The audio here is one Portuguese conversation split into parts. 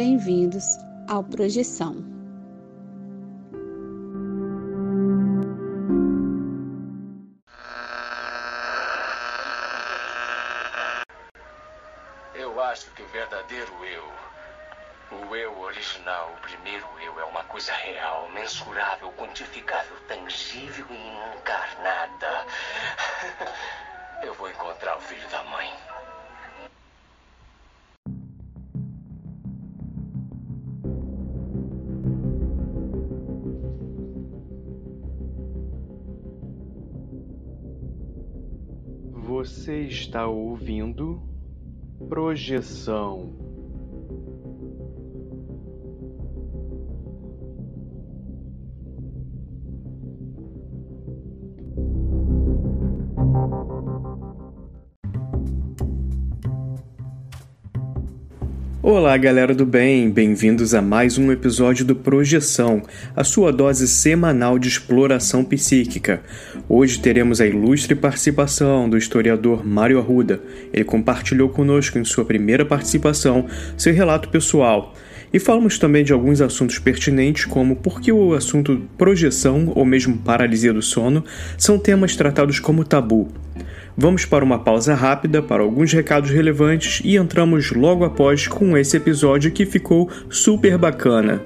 bem-vindos ao Projeção. Eu acho que o verdadeiro eu, o eu original, o primeiro eu, é uma coisa real, mensurável, quantificável, tangível e encarnada. Eu vou encontrar o filho da mãe. Está ouvindo Projeção. Olá, galera do bem, bem-vindos a mais um episódio do Projeção, a sua dose semanal de exploração psíquica. Hoje teremos a ilustre participação do historiador Mário Arruda. Ele compartilhou conosco em sua primeira participação seu relato pessoal. E falamos também de alguns assuntos pertinentes, como por que o assunto projeção ou mesmo paralisia do sono são temas tratados como tabu. Vamos para uma pausa rápida para alguns recados relevantes e entramos logo após com esse episódio que ficou super bacana.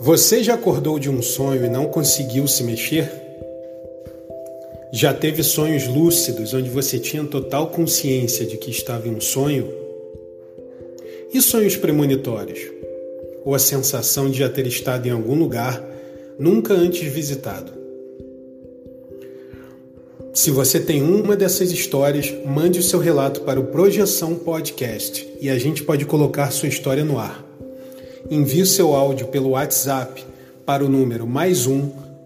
Você já acordou de um sonho e não conseguiu se mexer? Já teve sonhos lúcidos onde você tinha total consciência de que estava em um sonho? E sonhos premonitórios? Ou a sensação de já ter estado em algum lugar nunca antes visitado? Se você tem uma dessas histórias, mande o seu relato para o Projeção Podcast e a gente pode colocar sua história no ar. Envie seu áudio pelo WhatsApp para o número mais um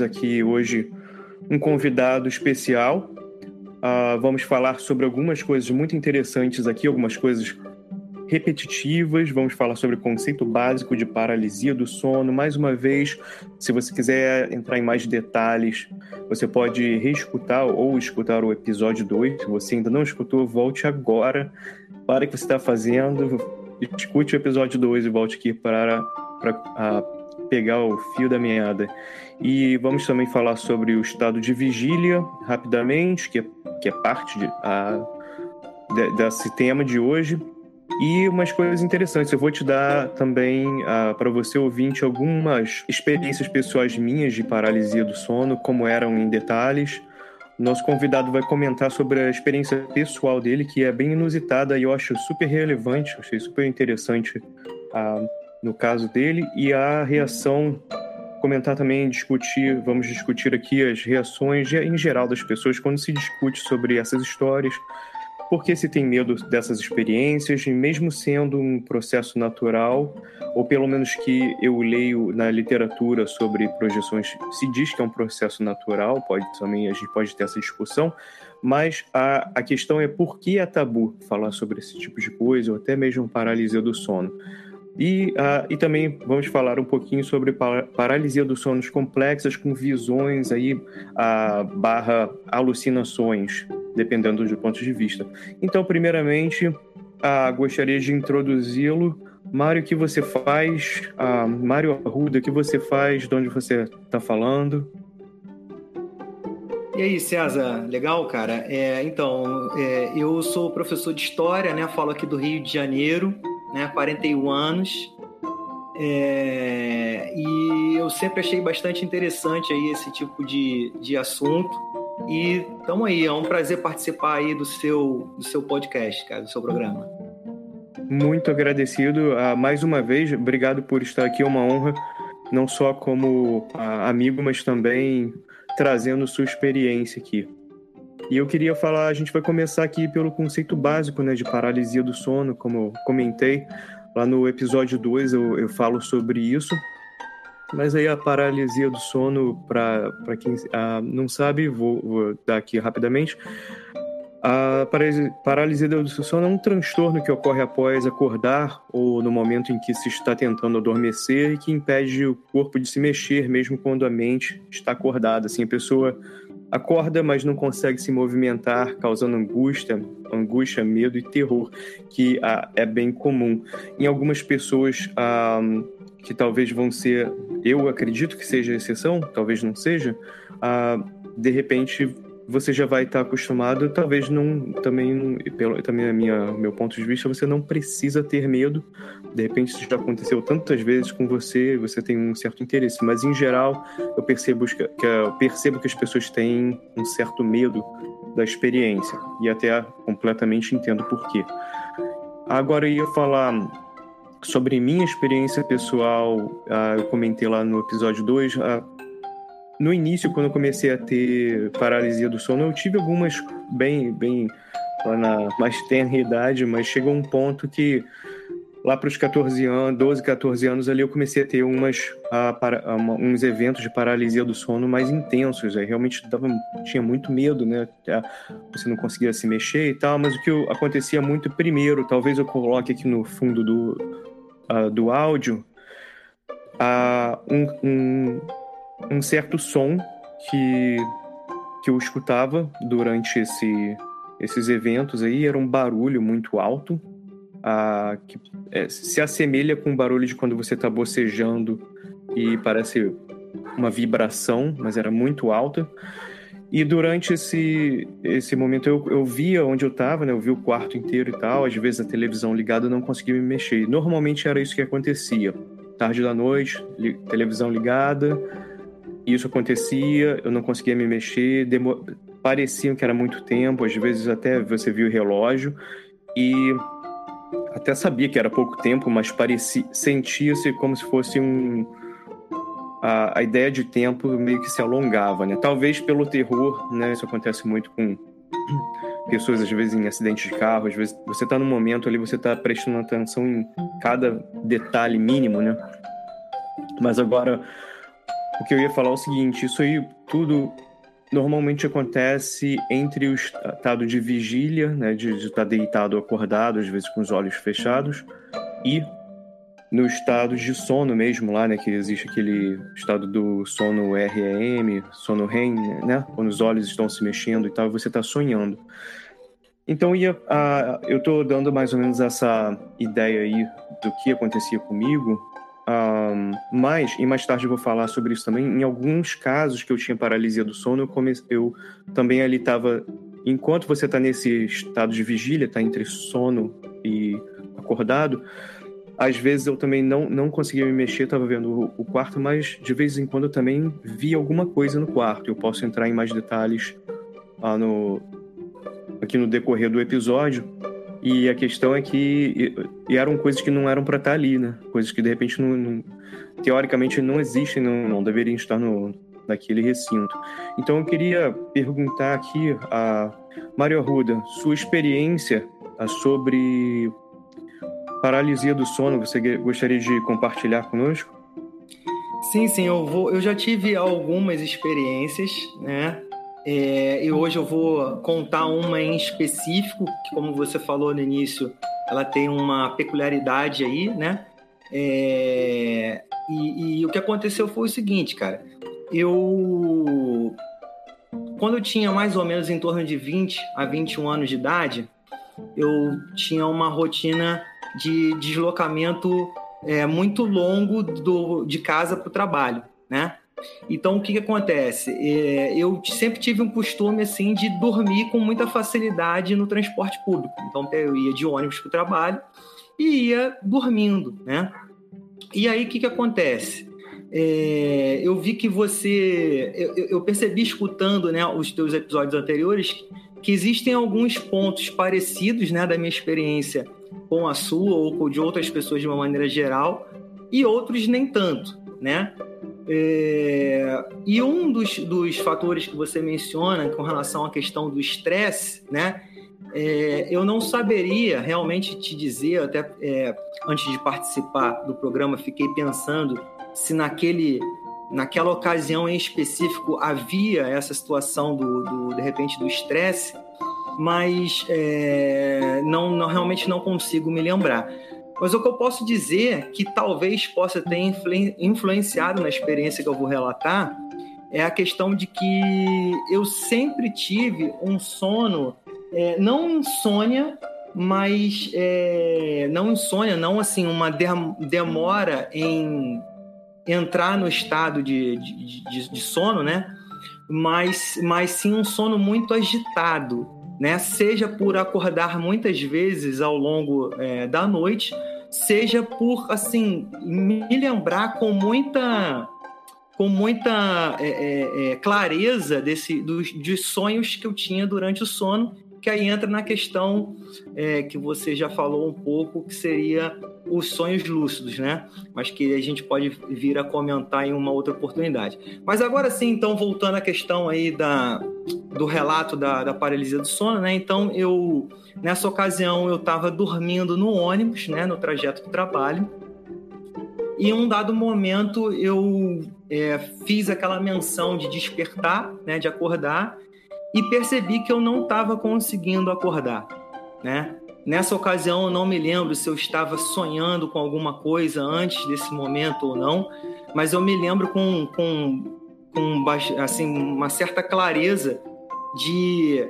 Aqui hoje um convidado especial. Uh, vamos falar sobre algumas coisas muito interessantes aqui, algumas coisas repetitivas. Vamos falar sobre o conceito básico de paralisia do sono. Mais uma vez, se você quiser entrar em mais detalhes, você pode reescutar ou escutar o episódio 2. Se você ainda não escutou, volte agora. Para o que você está fazendo, escute o episódio 2 e volte aqui para, para uh, pegar o fio da meada. E vamos também falar sobre o estado de vigília, rapidamente, que é, que é parte de, a, de, desse tema de hoje. E umas coisas interessantes. Eu vou te dar também, uh, para você ouvinte, algumas experiências pessoais minhas de paralisia do sono, como eram em detalhes. Nosso convidado vai comentar sobre a experiência pessoal dele, que é bem inusitada e eu acho super relevante, achei super interessante uh, no caso dele, e a reação comentar também, discutir, vamos discutir aqui as reações em geral das pessoas quando se discute sobre essas histórias, por que se tem medo dessas experiências, e mesmo sendo um processo natural, ou pelo menos que eu leio na literatura sobre projeções, se diz que é um processo natural, pode também a gente pode ter essa discussão, mas a, a questão é por que é tabu falar sobre esse tipo de coisa, ou até mesmo paralisia do sono. E, uh, e também vamos falar um pouquinho sobre paralisia dos sonos complexas com visões aí uh, barra alucinações, dependendo do ponto de vista. Então, primeiramente, uh, gostaria de introduzi-lo. Mário, o que você faz? Uh, Mário Arruda, o que você faz? De onde você está falando? E aí, César, legal, cara? É, então, é, eu sou professor de História, né? Falo aqui do Rio de Janeiro né, 41 anos. É, e eu sempre achei bastante interessante aí esse tipo de, de assunto. E estamos aí, é um prazer participar aí do seu, do seu podcast, cara, do seu programa. Muito agradecido. Uh, mais uma vez, obrigado por estar aqui, é uma honra, não só como uh, amigo, mas também trazendo sua experiência aqui. E eu queria falar, a gente vai começar aqui pelo conceito básico né, de paralisia do sono, como eu comentei. Lá no episódio 2 eu, eu falo sobre isso. Mas aí a paralisia do sono, para quem ah, não sabe, vou, vou, dar aqui rapidamente. A paralisia do sono é um transtorno que ocorre após acordar ou no momento em que se está tentando adormecer e que impede o corpo de se mexer, mesmo quando a mente está acordada. Assim, a pessoa acorda, mas não consegue se movimentar, causando angústia, angústia, medo e terror, que ah, é bem comum. Em algumas pessoas ah, que talvez vão ser, eu acredito que seja exceção, talvez não seja, ah, de repente você já vai estar acostumado, talvez não, também, pelo também a minha, meu ponto de vista, você não precisa ter medo. De repente isso já aconteceu tantas vezes com você, você tem um certo interesse, mas em geral eu percebo que, que eu percebo que as pessoas têm um certo medo da experiência e até completamente entendo por quê. Agora eu ia falar sobre minha experiência pessoal, ah, eu comentei lá no episódio 2, no início, quando eu comecei a ter paralisia do sono, eu tive algumas bem, bem lá na mais tenra idade, mas chegou um ponto que lá para os 14 anos, 12, 14 anos ali, eu comecei a ter umas, a, a, uma, uns eventos de paralisia do sono mais intensos. Aí realmente dava, tinha muito medo, né? Você não conseguia se mexer e tal, mas o que acontecia muito primeiro, talvez eu coloque aqui no fundo do, uh, do áudio, uh, um, um um certo som que, que eu escutava durante esse, esses eventos aí, era um barulho muito alto, que é, se assemelha com o barulho de quando você está bocejando e parece uma vibração, mas era muito alta. E durante esse, esse momento eu, eu via onde eu estava, né? Eu vi o quarto inteiro e tal. Às vezes a televisão ligada eu não conseguia me mexer. Normalmente era isso que acontecia. Tarde da noite, li, televisão ligada, isso acontecia, eu não conseguia me mexer, demo... parecia que era muito tempo, às vezes até você viu o relógio e até sabia que era pouco tempo, mas parecia, sentia-se como se fosse um a, a, ideia de tempo meio que se alongava, né? Talvez pelo terror, né? Isso acontece muito com pessoas às vezes em acidentes de carro, às vezes você está num momento ali, você está prestando atenção em cada detalhe mínimo, né? Mas agora o que eu ia falar é o seguinte: isso aí tudo normalmente acontece entre o estado de vigília, né, de, estar deitado acordado, às vezes com os olhos fechados, e no estado de sono mesmo lá, né, que existe aquele estado do sono REM, sono REM, né, quando os olhos estão se mexendo e tal, você está sonhando. Então ia, uh, eu estou dando mais ou menos essa ideia aí do que acontecia comigo um, mas, e mais tarde eu vou falar sobre isso também, em alguns casos que eu tinha paralisia do sono, eu, eu também ali estava. Enquanto você está nesse estado de vigília, está entre sono e acordado, às vezes eu também não, não conseguia me mexer, estava vendo o, o, quarto, mas de vez em quando eu também via alguma coisa no quarto. Eu posso entrar em mais detalhes no, aqui no decorrer do episódio. E a questão é que e eram coisas que não eram para estar tá ali, né? Coisas que de repente não, não teoricamente não existem, não, não deveriam estar no naquele recinto. Então eu queria perguntar aqui a Mário Arruda, sua experiência ah, sobre paralisia do sono, você gostaria de compartilhar conosco? Sim, sim, eu vou. Eu já tive algumas experiências, né? É, e hoje eu vou contar uma em específico, que como você falou no início, ela tem uma peculiaridade aí, né? É, e, e, o que aconteceu foi o seguinte, cara. Eu. Quando eu tinha mais ou menos em torno de 20 a 21 anos de idade, eu tinha uma rotina de deslocamento é, muito longo do, de casa para o trabalho, né? Então, o que, que acontece? É, eu sempre tive um costume assim de dormir com muita facilidade no transporte público. Então, eu ia de ônibus para o trabalho e ia dormindo, né? E aí, o que, que acontece? É, eu vi que você. Eu, eu, percebi escutando né, os teus episódios anteriores que existem alguns pontos parecidos né, da minha experiência com a sua ou com de outras pessoas de uma maneira geral, e outros nem tanto, né? É, e um dos, dos fatores que você menciona com relação à questão do estresse, né? É, eu não saberia realmente te dizer, até é, antes de participar do programa, fiquei pensando se naquele, naquela ocasião em específico havia essa situação do, do de repente do estresse, mas é, não, não, realmente não consigo me lembrar. Mas o que eu posso dizer que talvez possa ter influenciado na experiência que eu vou relatar é a questão de que eu sempre tive um sono, é, não insônia, mas é, não insônia, não assim, uma demora em entrar no estado de, de, de, de sono, né? Mas, mas sim um sono muito agitado, né? Seja por acordar muitas vezes ao longo é, da noite, seja por assim me lembrar com muita com muita é, é, é clareza desse dos, dos sonhos que eu tinha durante o sono que aí entra na questão é, que você já falou um pouco, que seria os sonhos lúcidos, né? Mas que a gente pode vir a comentar em uma outra oportunidade. Mas agora sim, então, voltando à questão aí da, do relato da, da paralisia do sono, né? Então, eu, nessa ocasião, eu estava dormindo no ônibus, né? No trajeto do trabalho. E em um dado momento, eu é, fiz aquela menção de despertar, né? De acordar e percebi que eu não estava conseguindo acordar, né? Nessa ocasião eu não me lembro se eu estava sonhando com alguma coisa antes desse momento ou não, mas eu me lembro com, com, com assim, uma certa clareza de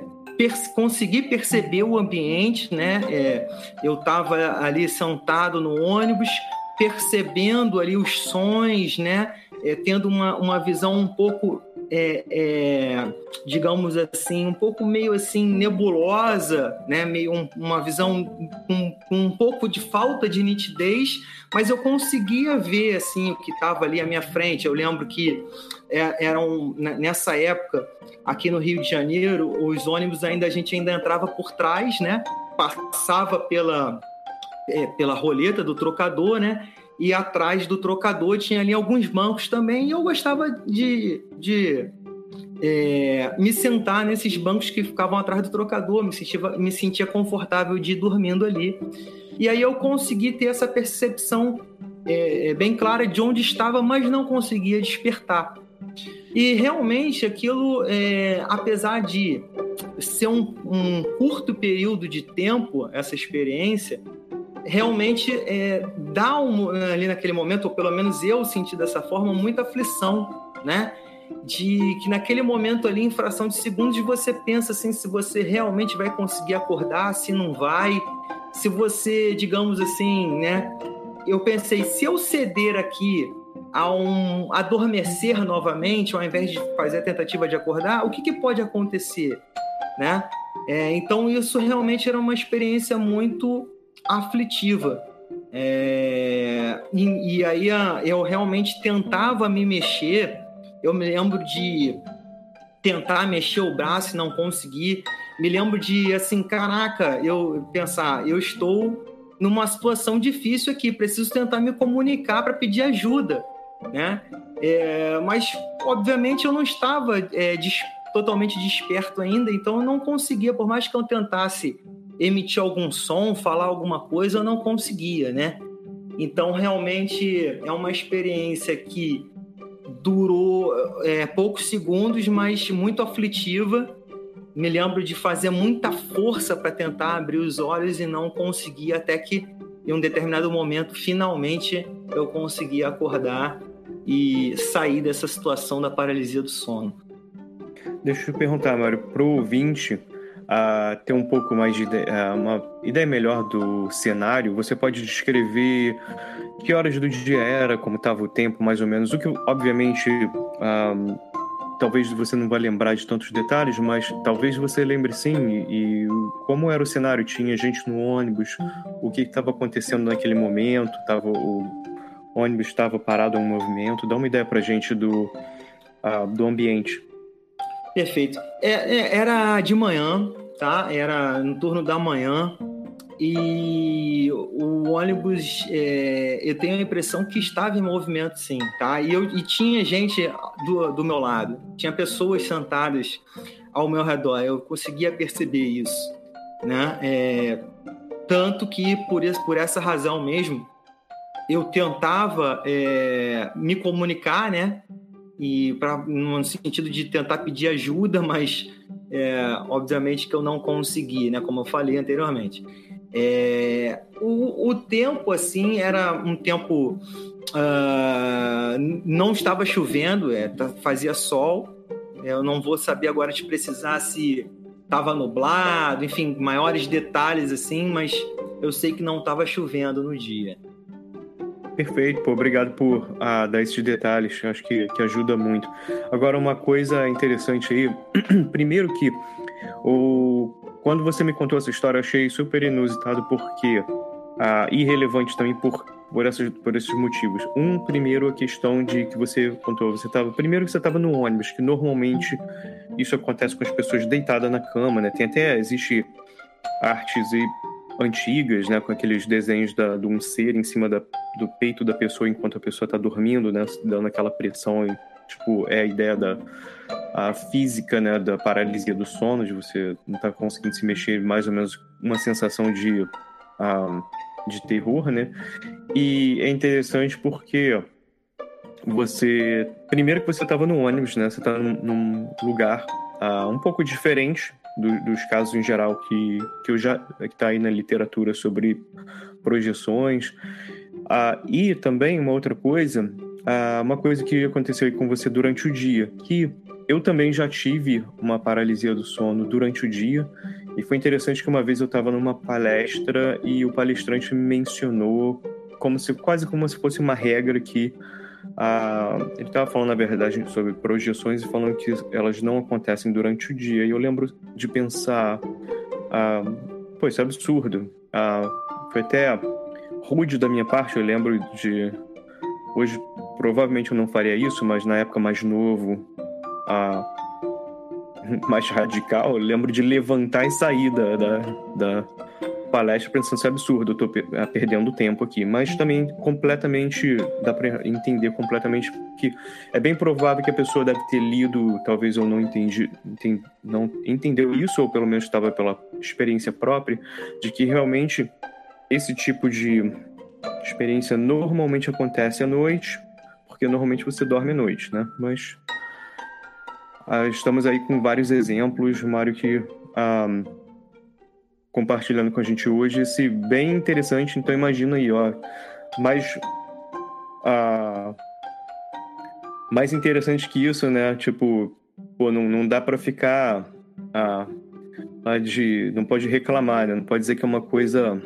conseguir perceber o ambiente, né? É, eu estava ali sentado no ônibus, percebendo ali os sons, né? É, tendo uma, uma visão um pouco é, é, digamos assim, um pouco meio assim nebulosa, né? Meio um, uma visão com, um, um pouco de falta de nitidez, mas eu conseguia ver assim o que estava ali à minha frente. Eu lembro que é, eram nessa época aqui no Rio de Janeiro, os ônibus ainda a gente ainda entrava por trás, né? Passava pela é, pela roleta do trocador, né? E atrás do trocador tinha ali alguns bancos também, e eu gostava de, de é, me sentar nesses bancos que ficavam atrás do trocador, me sentia, me sentia confortável de ir dormindo ali. E aí eu consegui ter essa percepção é, é bem clara de onde estava, mas não conseguia despertar. E realmente aquilo, é, apesar de ser um, um curto período de tempo, essa experiência, realmente é, dá um, ali naquele momento, ou pelo menos eu senti dessa forma, muita aflição, né? De que naquele momento ali, em fração de segundos, você pensa assim, se você realmente vai conseguir acordar, se não vai, se você, digamos assim, né? Eu pensei, se eu ceder aqui a um adormecer novamente, ao invés de fazer a tentativa de acordar, o que, que pode acontecer, né? É, então isso realmente era uma experiência muito aflitiva. É, e, e, aí eu realmente tentava me mexer. Eu me lembro de tentar mexer o braço e não conseguir. Me lembro de assim, caraca, eu pensar, eu estou numa situação difícil aqui, preciso tentar me comunicar para pedir ajuda, né? É, mas obviamente eu não estava é, des totalmente desperto ainda, então eu não conseguia, por mais que eu tentasse emitir algum som, falar alguma coisa, eu não conseguia, né? Então, realmente é uma experiência que durou é, poucos segundos, mas muito aflitiva. Me lembro de fazer muita força para tentar abrir os olhos e não conseguir, até que em um determinado momento, finalmente, eu consegui acordar e sair dessa situação da paralisia do sono. Deixa eu perguntar, Mário, para o ouvinte, a ter um pouco mais de ideia, uma ideia melhor do cenário, você pode descrever que horas do dia era, como estava o tempo, mais ou menos. O que, obviamente, um, talvez você não vá lembrar de tantos detalhes, mas talvez você lembre sim. E, e como era o cenário? Tinha gente no ônibus? O que estava acontecendo naquele momento? Tava o, ônibus estava parado em movimento? Dá uma ideia para gente do, uh, do ambiente. Perfeito. É, é, era de manhã, tá? Era no turno da manhã e o ônibus, é, eu tenho a impressão que estava em movimento, sim, tá? E, eu, e tinha gente do, do meu lado, tinha pessoas sentadas ao meu redor, eu conseguia perceber isso, né? É, tanto que por, isso, por essa razão mesmo, eu tentava é, me comunicar, né? E pra, no sentido de tentar pedir ajuda, mas é, obviamente que eu não consegui, né? Como eu falei anteriormente. É, o, o, tempo, assim, era um tempo. Uh, não estava chovendo, é, tá, fazia sol. Eu não vou saber agora te precisar se estava nublado, enfim, maiores detalhes assim, mas eu sei que não estava chovendo no dia. Perfeito, pô, obrigado por ah, dar esses detalhes, acho que, que ajuda muito. Agora, uma coisa interessante aí, primeiro que o quando você me contou essa história, eu achei super inusitado porque ah, irrelevante também por por, essas, por esses motivos. Um, primeiro, a questão de que você contou, você estava primeiro que você estava no ônibus, que normalmente isso acontece com as pessoas deitadas na cama, né? Tem até existe artes e antigas, né, com aqueles desenhos da, de um ser em cima da, do peito da pessoa enquanto a pessoa está dormindo, né, dando aquela pressão e tipo é a ideia da a física, né, da paralisia do sono, de você não estar tá conseguindo se mexer, mais ou menos uma sensação de, uh, de terror, né? E é interessante porque você, primeiro que você estava no ônibus, né? Você está num, num, lugar uh, um pouco diferente do, dos casos em geral que, que eu já está aí na literatura sobre projeções. Uh, e também uma outra coisa, uh, uma coisa que aconteceu com você durante o dia, que eu também já tive uma paralisia do sono durante o dia e foi interessante que uma vez eu estava numa palestra e o palestrante mencionou como se quase como se fosse uma regra que ah, ele estava falando na verdade sobre projeções e falando que elas não acontecem durante o dia. E eu lembro de pensar ah, pô isso é absurdo. Ah, foi até rude da minha parte eu lembro de hoje provavelmente eu não faria isso mas na época mais novo a mais radical, eu lembro de levantar e sair da, da, da palestra pensando isso é absurdo, eu tô ah, perdendo tempo aqui. Mas também completamente, dá para entender completamente que é bem provável que a pessoa deve ter lido, talvez eu não entendi, não entendeu isso, ou pelo menos estava pela experiência própria, de que realmente esse tipo de experiência normalmente acontece à noite, porque normalmente você dorme à noite, né? Mas Uh, estamos aí com vários exemplos, Mário, que uh, compartilhando com a gente hoje, esse bem interessante. Então imagina aí, ó, mais uh, mais interessante que isso, né? Tipo, pô, não, não dá para ficar de, não pode reclamar, né? Não pode dizer que é uma coisa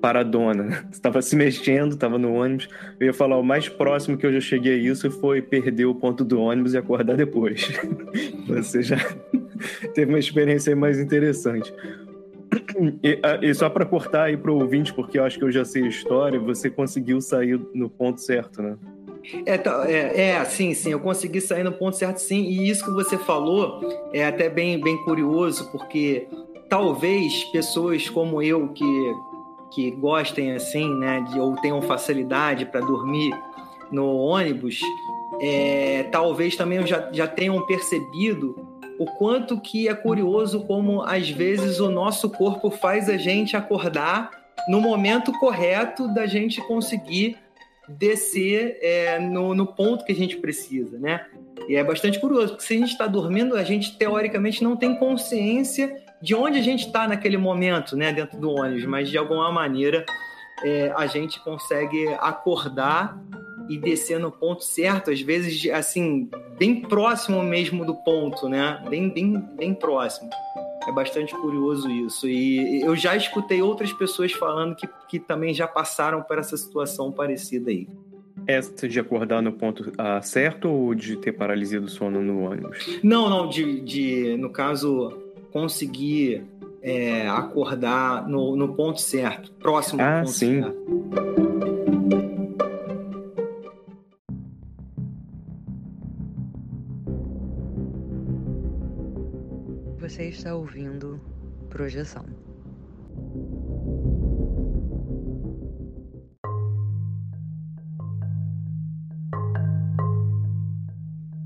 paradona. Estava se mexendo, estava no ônibus. Eu ia falar, o mais próximo que eu já cheguei a isso foi perder o ponto do ônibus e acordar depois. Você já teve uma experiência mais interessante. E, e só para cortar aí para o ouvinte, porque eu acho que eu já sei a história, você conseguiu sair no ponto certo, né? É, tá, é, é, sim, sim, eu consegui sair no ponto certo, sim. E isso que você falou é até bem, bem curioso, porque talvez pessoas como eu, que que gostem assim, né, de, ou tenham facilidade para dormir no ônibus, é, talvez também já, já tenham percebido o quanto que é curioso como às vezes o nosso corpo faz a gente acordar no momento correto da gente conseguir descer é, no, no ponto que a gente precisa, né? E é bastante curioso, porque se a gente está dormindo, a gente teoricamente não tem consciência de onde a gente está naquele momento, né, dentro do ônibus, mas de alguma maneira é, a gente consegue acordar e descer no ponto certo, às vezes assim bem próximo mesmo do ponto, né, bem bem bem próximo. É bastante curioso isso. E eu já escutei outras pessoas falando que, que também já passaram por essa situação parecida aí. Essa de acordar no ponto ah, certo ou de ter paralisia do sono no ônibus? Não, não, de, de no caso, conseguir é, acordar no, no, ponto certo, próximo ah, do ponto sim. certo. Você está ouvindo Projeção.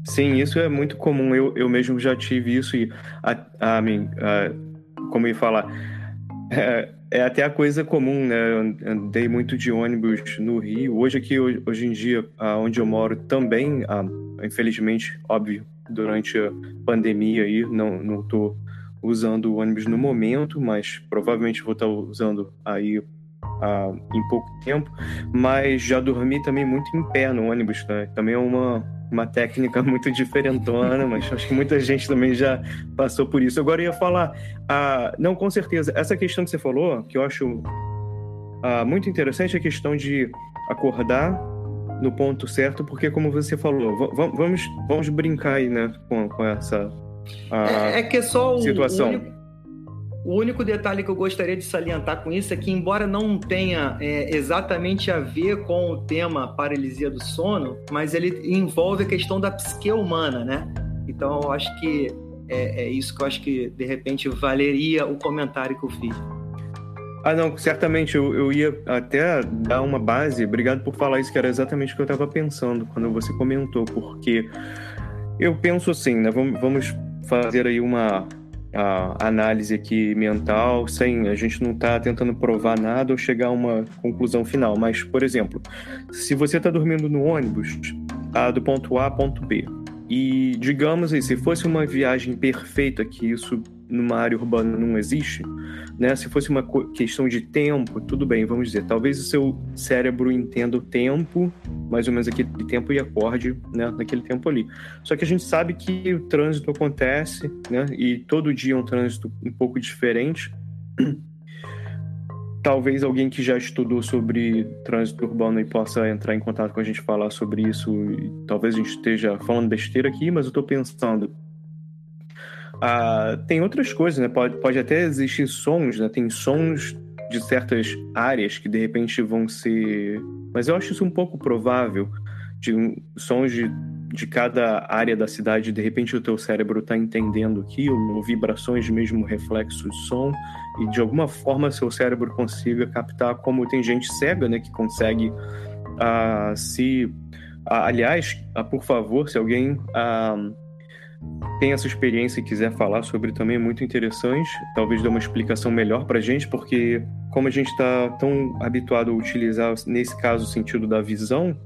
Sim, isso é muito comum. Eu, eu mesmo já tive isso e a, a, como ia falar, é, é, até a coisa comum, né? Eu andei muito de ônibus no Rio. Hoje aqui, hoje em dia, onde eu moro também, infelizmente, óbvio, durante a pandemia aí, não, não tô usando o ônibus no momento, mas provavelmente vou estar usando aí uh, em pouco tempo. Mas já dormi também muito em pé no ônibus, né? Também é uma uma técnica muito diferentona, mas acho que muita gente também já passou por isso. Agora eu ia falar, ah, não, com certeza, essa questão que você falou, que eu acho ah, muito interessante, é a questão de acordar no ponto certo, porque como você falou, vamos, vamos brincar aí, né, com, com essa ah, é, é, que é só o situação. Único o único detalhe que eu gostaria de salientar com isso é que, embora não tenha é, exatamente a ver com o tema paralisia do sono, mas ele envolve a questão da psique humana, né? Então, eu acho que é, é isso que eu acho que, de repente, valeria o comentário que eu fiz. Ah, não, certamente eu, eu ia até dar uma base. Obrigado por falar isso, que era exatamente o que eu estava pensando quando você comentou, porque eu penso assim, né? Vamos, fazer aí uma, análise aqui mental, sem a gente não está tentando provar nada ou chegar a uma conclusão final. Mas, por exemplo, se você está dormindo no ônibus ah, do ponto A ao ponto B, e digamos aí, se fosse uma viagem perfeita, que isso numa área urbana não existe, né? Se fosse uma questão de tempo, tudo bem, vamos dizer, talvez o seu cérebro entenda o tempo, mais ou menos aquele tempo e acorde, né, naquele tempo ali. Só que a gente sabe que o trânsito acontece, né? E todo dia é um trânsito um pouco diferente. Talvez alguém que já estudou sobre trânsito urbano e possa entrar em contato com a gente falar sobre isso. Talvez a gente esteja falando besteira aqui, mas eu estou pensando ah, tem outras coisas, né? Pode, pode até existir sons, né? Tem sons de certas áreas que de repente vão ser. Mas eu acho isso um pouco provável. De sons de, de cada área da cidade, de repente o teu cérebro está entendendo aquilo, vibrações mesmo reflexo de som, e de alguma forma seu cérebro consiga captar, como tem gente cega, né? Que consegue uh, se. Uh, aliás, uh, por favor, se alguém tem essa experiência e quiser falar sobre também é muito interessante, talvez dê uma explicação melhor para a gente, porque como a gente está tão habituado a utilizar, nesse caso, o sentido da visão,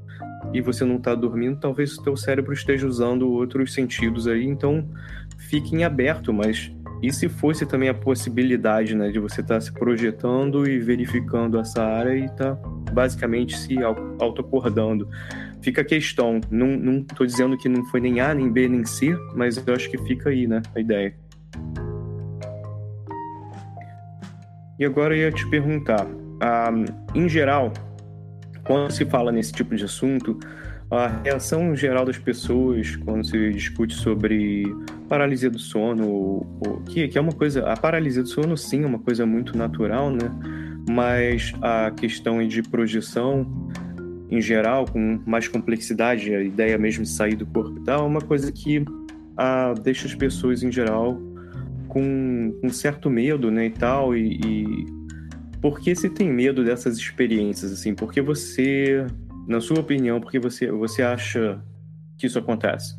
e você não está dormindo, talvez o teu cérebro esteja usando outros sentidos aí, então fique em aberto, mas e se fosse também a possibilidade né, de você estar tá se projetando e verificando essa área e tá basicamente se autoacordando? Fica a questão. Não, não tô dizendo que não foi nem A, nem B, nem C, mas eu acho que fica aí, né, a ideia. E agora eu ia te perguntar, um, em geral, quando se fala nesse tipo de assunto, a reação geral das pessoas quando se discute sobre paralisia do sono, ou, que, que é uma coisa, a paralisia do sono sim é uma coisa muito natural, né? Mas a questão de projeção em geral, com mais complexidade, a ideia mesmo de sair do corpo e tal, é uma coisa que ah, deixa as pessoas em geral com um certo medo, né, e tal, e, e por que se tem medo dessas experiências, assim? Por que você, na sua opinião, por que você, você acha que isso acontece?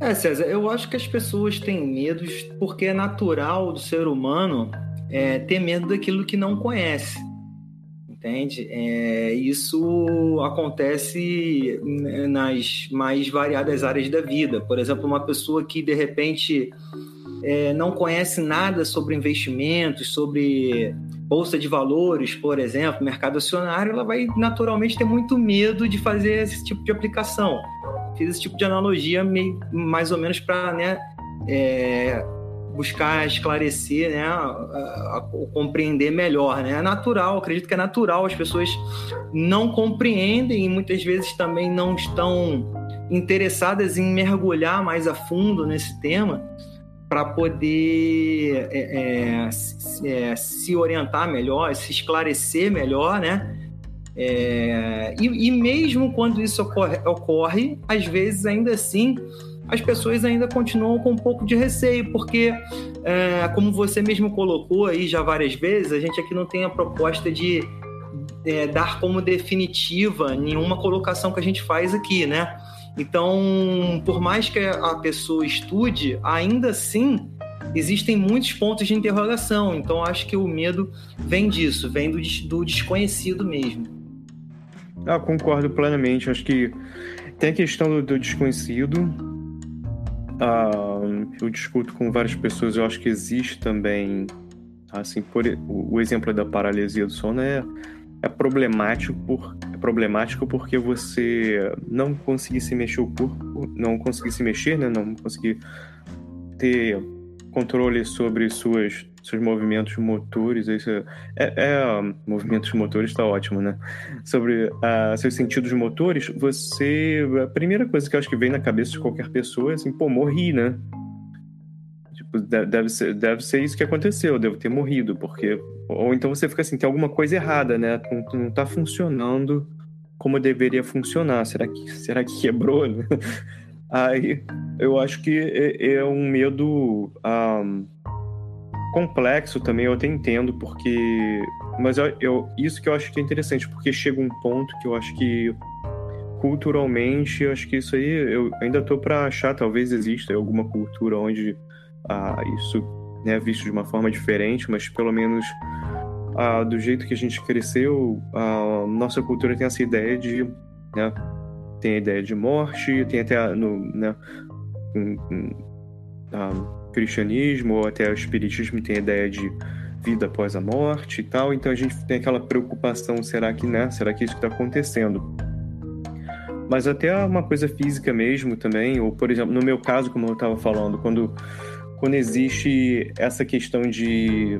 É, César, eu acho que as pessoas têm medos porque é natural do ser humano é, ter medo daquilo que não conhece entende? É, isso acontece nas mais variadas áreas da vida. Por exemplo, uma pessoa que de repente é, não conhece nada sobre investimentos, sobre bolsa de valores, por exemplo, mercado acionário, ela vai naturalmente ter muito medo de fazer esse tipo de aplicação. Fiz esse tipo de analogia meio, mais ou menos para né, é, buscar esclarecer, né, a, a, compreender melhor, né? É natural, acredito que é natural, as pessoas não compreendem e muitas vezes também não estão interessadas em mergulhar mais a fundo nesse tema para poder é, é, se, é, se, orientar melhor, se esclarecer melhor, né? É, e, e, mesmo quando isso ocorre, ocorre, às vezes ainda assim as pessoas ainda continuam com um pouco de receio, porque, é, como você mesmo colocou aí já várias vezes, a gente aqui não tem a proposta de é, dar como definitiva nenhuma colocação que a gente faz aqui, né? Então, por mais que a pessoa estude, ainda assim existem muitos pontos de interrogação. Então, acho que o medo vem disso, vem do, do desconhecido mesmo. Ah, concordo plenamente. Acho que tem a questão do, do desconhecido. Ah, eu discuto com várias pessoas. Eu acho que existe também, assim, por, o, o exemplo da paralisia do sono é é problemático, por, é problemático porque você não conseguir se mexer o corpo, não conseguir se mexer, né? Não conseguir ter controle sobre suas, seus movimentos motores. Isso é, é, movimentos motores está ótimo, né? Sobre uh, seus sentidos motores, você. A primeira coisa que eu acho que vem na cabeça de qualquer pessoa é assim, pô, morri, né? Tipo, deve ser, deve ser isso que aconteceu, eu devo ter morrido, porque. Ou então você fica assim, tem alguma coisa errada, né? Não, não tá funcionando como deveria funcionar. Será que, será que quebrou, né? Aí eu acho que é, é um medo um, complexo também, eu até entendo, porque. Mas eu, eu, isso que eu acho que é interessante, porque chega um ponto que eu acho que culturalmente, eu acho que isso aí eu ainda tô para achar, talvez exista alguma cultura onde ah, isso é visto de uma forma diferente, mas pelo menos ah, do jeito que a gente cresceu, a nossa cultura tem essa ideia de. Né, tem a ideia de morte, tem até no né, um, um, um, cristianismo ou até o espiritismo tem a ideia de vida após a morte e tal. Então a gente tem aquela preocupação: será que, né? Será que isso está acontecendo? Mas até uma coisa física mesmo também, ou por exemplo, no meu caso, como eu estava falando, quando quando existe essa questão de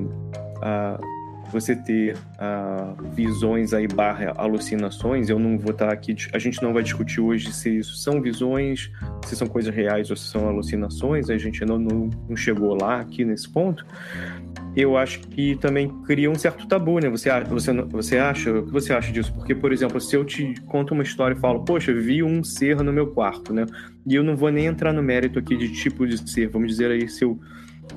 uh, você ter uh, visões aí barra alucinações, eu não vou estar aqui, a gente não vai discutir hoje se isso são visões, se são coisas reais ou se são alucinações, a gente não, não, não chegou lá aqui nesse ponto, eu acho que também cria um certo tabu, né? Você, você, você acha? O que você acha disso? Porque, por exemplo, se eu te conto uma história e falo, poxa, vi um ser no meu quarto, né? E eu não vou nem entrar no mérito aqui de tipo de ser. Vamos dizer aí, se eu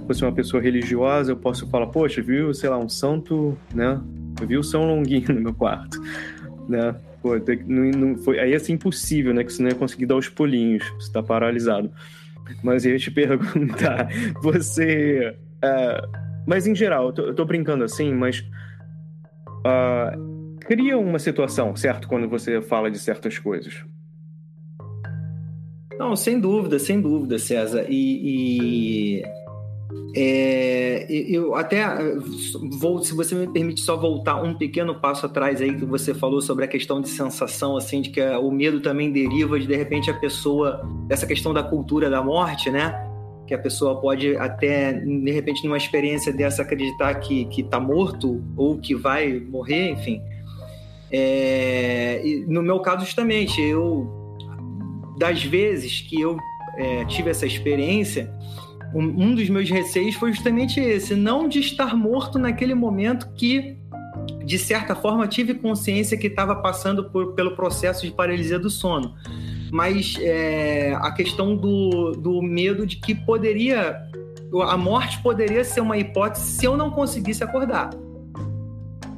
fosse uma pessoa religiosa, eu posso falar, poxa, viu, sei lá, um santo, né? Eu vi o São Longuinho no meu quarto, né? Pô, não, não foi, aí é assim impossível, né? Que você não ia conseguir dar os pulinhos, você tá paralisado. Mas eu ia te perguntar, você... Uh, mas em geral, eu tô, eu tô brincando assim, mas uh, cria uma situação, certo? Quando você fala de certas coisas. Não, sem dúvida, sem dúvida, César. E, e é, eu até vou, se você me permite só voltar um pequeno passo atrás aí que você falou sobre a questão de sensação, assim, de que o medo também deriva de de repente a pessoa dessa questão da cultura da morte, né? que a pessoa pode até, de repente, numa experiência dessa, acreditar que, que tá morto ou que vai morrer, enfim. É, no meu caso, justamente, eu, das vezes que eu é, tive essa experiência, um, dos meus receios foi justamente esse, não de estar morto naquele momento que, de certa forma, tive consciência que estava passando por, pelo processo de paralisia do sono mas é, a questão do, do medo de que poderia a morte poderia ser uma hipótese se eu não conseguisse acordar.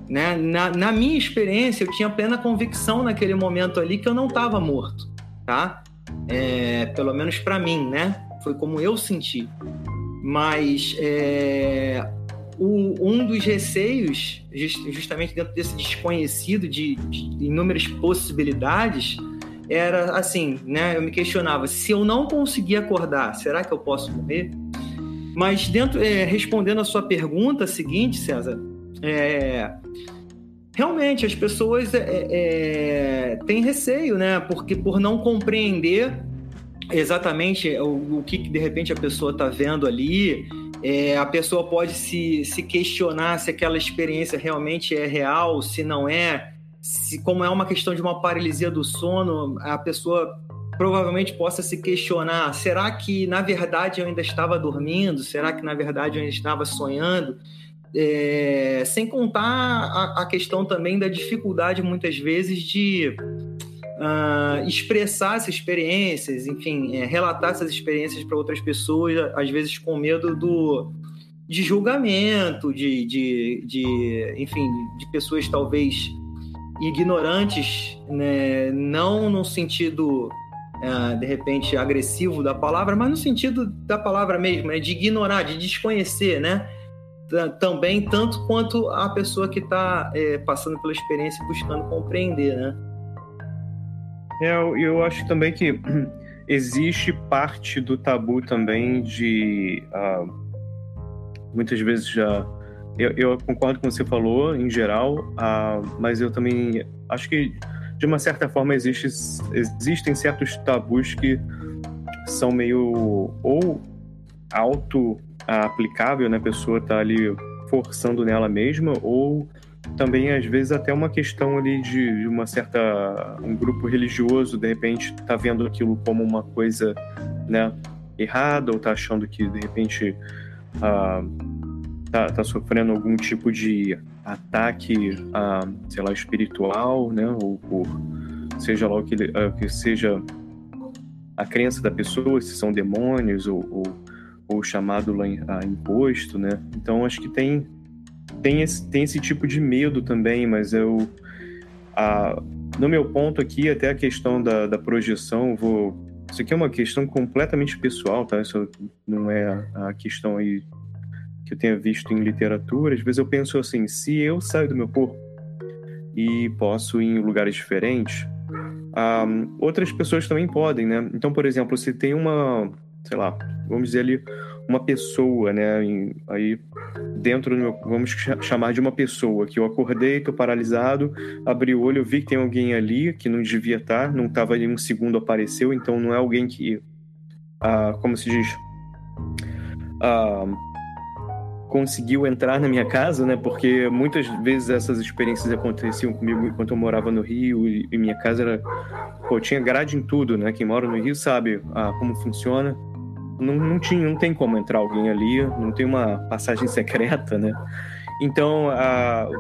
Né? Na, na, minha experiência, eu tinha plena convicção naquele momento ali que eu não estava morto, tá? É, pelo menos para mim, né? Foi como eu senti. Mas é, o, um dos receios, justamente dentro desse desconhecido de, de inúmeras possibilidades, era assim, né? Eu me questionava se eu não conseguir acordar, será que eu posso morrer? Mas dentro, é, respondendo a sua pergunta seguinte, César, é, realmente as pessoas é, é, têm receio, né? Porque por não compreender exatamente o, o que, de repente a pessoa está vendo ali, é, a pessoa pode se, se questionar se aquela experiência realmente é real, se não é se como é uma questão de uma paralisia do sono, a pessoa provavelmente possa se questionar: será que na verdade eu ainda estava dormindo? Será que na verdade eu ainda estava sonhando? É, sem contar a, a, questão também da dificuldade muitas vezes de uh, expressar essas experiências, enfim, é, relatar essas experiências para outras pessoas, às vezes com medo do de julgamento, de, de, de enfim, de pessoas talvez ignorantes, né? não no sentido é, de repente agressivo da palavra, mas no sentido da palavra mesmo, né? de ignorar, de desconhecer, né? Também tanto quanto a pessoa que está é, passando pela experiência buscando compreender, né? É, eu, eu acho também que existe parte do tabu também de uh, muitas vezes já eu, eu, concordo com o que você falou em geral, uh, mas eu também acho que de uma certa forma existe, existem certos tabus que são meio ou auto aplicável, né? A pessoa tá ali forçando nela mesma ou também às vezes até uma questão ali de, uma certa um grupo religioso de repente tá vendo aquilo como uma coisa né errada ou tá achando que de repente ah, tá, tá sofrendo algum tipo de ataque ah, sei lá espiritual né ou por seja lá o que, ah, que seja a crença da pessoa se são demônios ou, ou, chamado lá imposto né. Então acho que tem tem esse, tem esse tipo de medo também, mas eu. A, no meu ponto aqui, até a questão da, da projeção, vou. Isso aqui é uma questão completamente pessoal, tá? Isso não é a, questão aí que eu tenha visto em literatura. Às vezes eu penso assim: se eu saio do meu corpo e posso ir em lugares diferentes, um, outras pessoas também podem, né? Então, por exemplo, se tem uma, sei lá, vamos dizer ali, uma pessoa, né? Aí dentro do meu, vamos chamar de uma pessoa que eu acordei, tô paralisado, abri o olho, vi que tem alguém ali que não devia estar, não estava ali um segundo apareceu, então não é alguém que, ah, como se diz, ah, conseguiu entrar na minha casa, né? Porque muitas vezes essas experiências aconteciam comigo enquanto eu morava no Rio e minha casa era, pô, tinha grade em tudo, né? Quem mora no Rio sabe ah, como funciona não, não, tinha, não tem como entrar alguém ali, não tem uma passagem secreta, né? Então,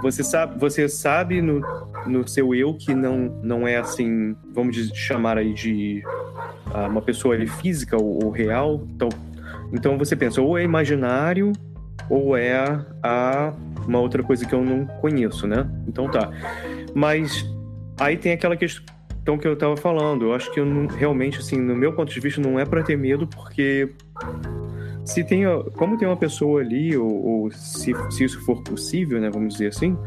você sabe, você sabe no, no seu eu que não, não é assim, vamos chamar aí de uh, uma pessoa ali, física ou, ou, real. Então, então você pensa, ou é imaginário ou é a, uma outra coisa que eu não conheço, né? Então tá. Mas aí tem aquela questão então, que eu estava falando, eu acho que eu não, realmente, assim, no meu ponto de vista, não é para ter medo, porque se tem, como tem uma pessoa ali, ou, ou se, se, isso for possível, né, vamos dizer assim,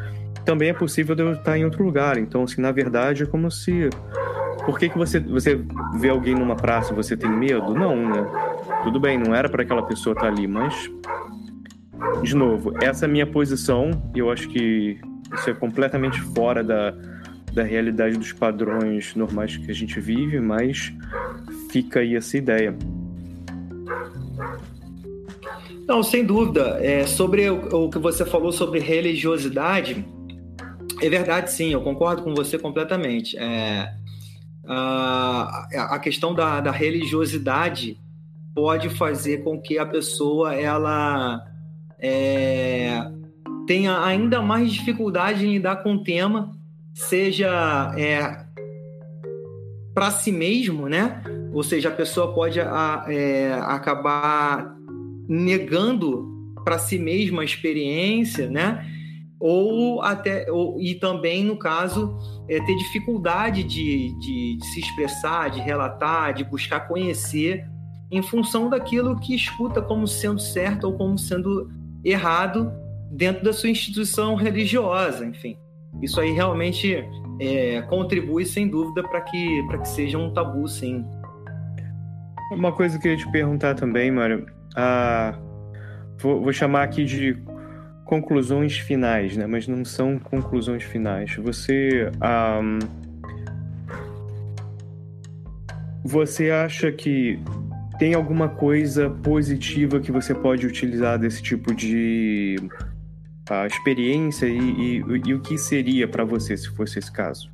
também é possível de eu estar em outro lugar. Então, assim, na verdade, é como se. Por que, que você, você vê alguém numa praça e você tem medo? Não, né? Tudo bem, não era para aquela pessoa estar ali, mas. De novo, essa é a minha posição, e eu acho que isso é completamente fora da, da realidade dos padrões normais que a gente vive, mas fica aí essa ideia. Não, sem dúvida. É, sobre o, o, que você falou sobre religiosidade, é verdade, sim, eu concordo com você completamente. É, a, a questão da, da religiosidade pode fazer com que a pessoa ela é, tenha ainda mais dificuldade em lidar com o tema seja é, para si mesmo, né? Ou seja, a pessoa pode a, é, acabar negando para si mesma a experiência, né? Ou até ou, e também no caso é, ter dificuldade de, de, de se expressar, de relatar, de buscar conhecer em função daquilo que escuta como sendo certo ou como sendo errado dentro da sua instituição religiosa, enfim. Isso aí realmente é, contribui, sem dúvida, para que, que seja um tabu, sim. Uma coisa que eu queria te perguntar também, Mário. Ah, vou, vou chamar aqui de conclusões finais, né? Mas não são conclusões finais. Você. Você acha que tem alguma coisa positiva que você pode utilizar desse tipo de a experiência e, e, e o que seria para você se fosse esse caso?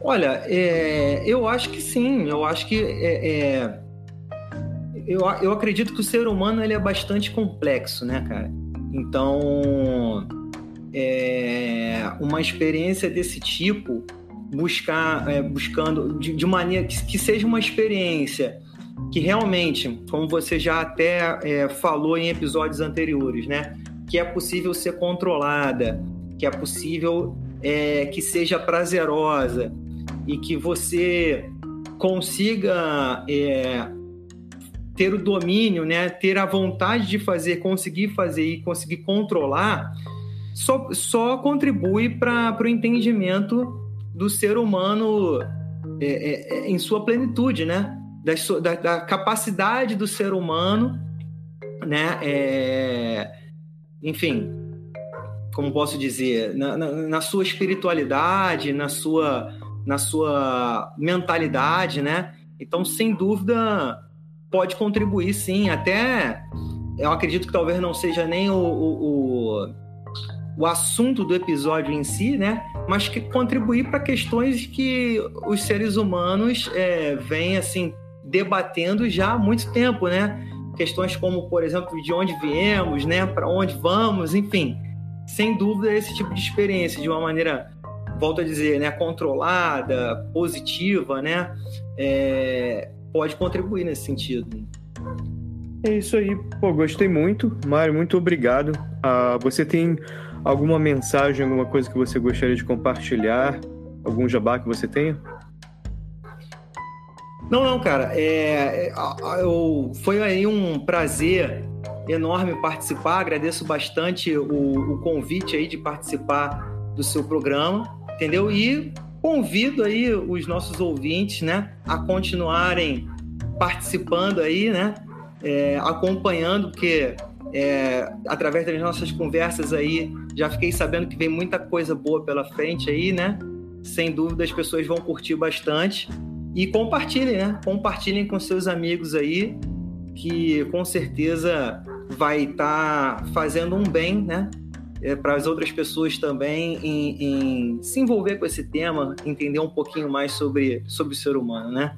Olha, é, eu acho que sim. Eu acho que é, é, eu, eu acredito que o ser humano ele é bastante complexo, né, cara? Então, é, uma experiência desse tipo, buscar, é, buscando de, de maneira que, que, seja uma experiência que realmente, como você já até é, falou em episódios anteriores, né, que é possível ser controlada, que é possível é, que seja prazerosa e que você consiga é, ter o domínio, né, ter a vontade de fazer, conseguir fazer e conseguir controlar, só, só contribui para o entendimento do ser humano é, é, é, em sua plenitude, né? Da, da, da, capacidade do ser humano, né? É, enfim, como posso dizer, na, na, na, sua espiritualidade, na sua, na sua mentalidade, né? Então, sem dúvida, pode contribuir sim. Até eu acredito que talvez não seja nem o, o, o, o assunto do episódio em si, né? Mas que contribuir para questões que os seres humanos é, vêm assim debatendo já há muito tempo, né? Questões como, por exemplo, de onde viemos, né? Para onde vamos, enfim. Sem dúvida, esse tipo de experiência, de uma maneira, volto a dizer, né? Controlada, positiva, né? É, pode contribuir nesse sentido. É isso aí. Pô, gostei muito. Mário, muito obrigado. Uh, você tem alguma mensagem, alguma coisa que você gostaria de compartilhar? Algum jabá que você tenha? Não, não, cara. É, é eu, foi aí um prazer enorme participar. Agradeço bastante o, o convite aí de participar do seu programa, entendeu? E convido aí os nossos ouvintes, né, a continuarem participando aí, né, é, acompanhando, porque é, através das nossas conversas aí já fiquei sabendo que vem muita coisa boa pela frente aí, né? Sem dúvida as pessoas vão curtir bastante e compartilhem, né? Compartilhem com seus amigos aí, que com certeza vai estar tá fazendo um bem, né? é, para as outras pessoas também em, em, se envolver com esse tema, entender um pouquinho mais sobre, sobre o ser humano, né?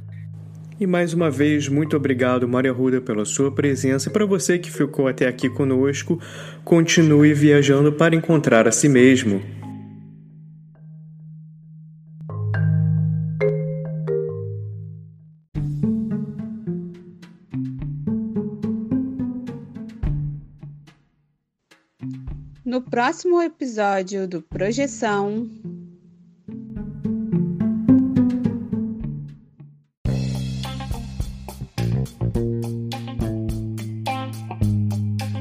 E mais uma vez, muito obrigado, Maria Ruda, pela sua presença. Para você que ficou até aqui conosco, continue viajando para encontrar a si mesmo. Próximo episódio do Projeção.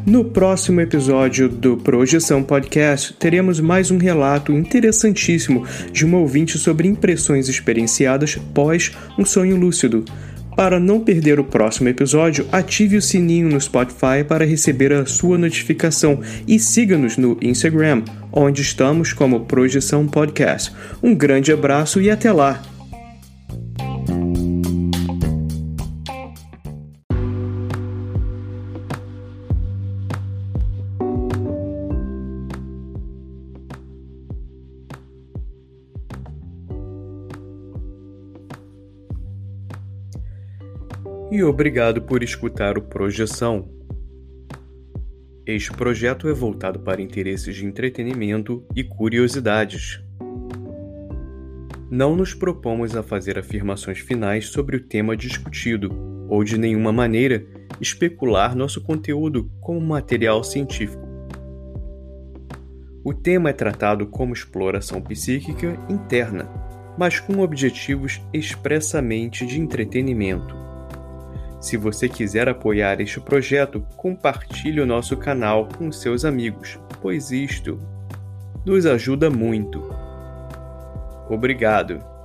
No próximo episódio do Projeção Podcast, teremos mais um relato interessantíssimo de uma ouvinte sobre impressões experienciadas pós um sonho lúcido. Para não perder o próximo episódio, ative o sininho no Spotify para receber a sua notificação e siga-nos no Instagram, onde estamos como Projeção Podcast. Um grande abraço e até lá! E obrigado por escutar o Projeção. Este projeto é voltado para interesses de entretenimento e curiosidades. Não nos propomos a fazer afirmações finais sobre o tema discutido ou de nenhuma maneira especular nosso conteúdo como material científico. O tema é tratado como exploração psíquica interna, mas com objetivos expressamente de entretenimento. Se você quiser apoiar este projeto, compartilhe o nosso canal com seus amigos, pois isto nos ajuda muito. Obrigado!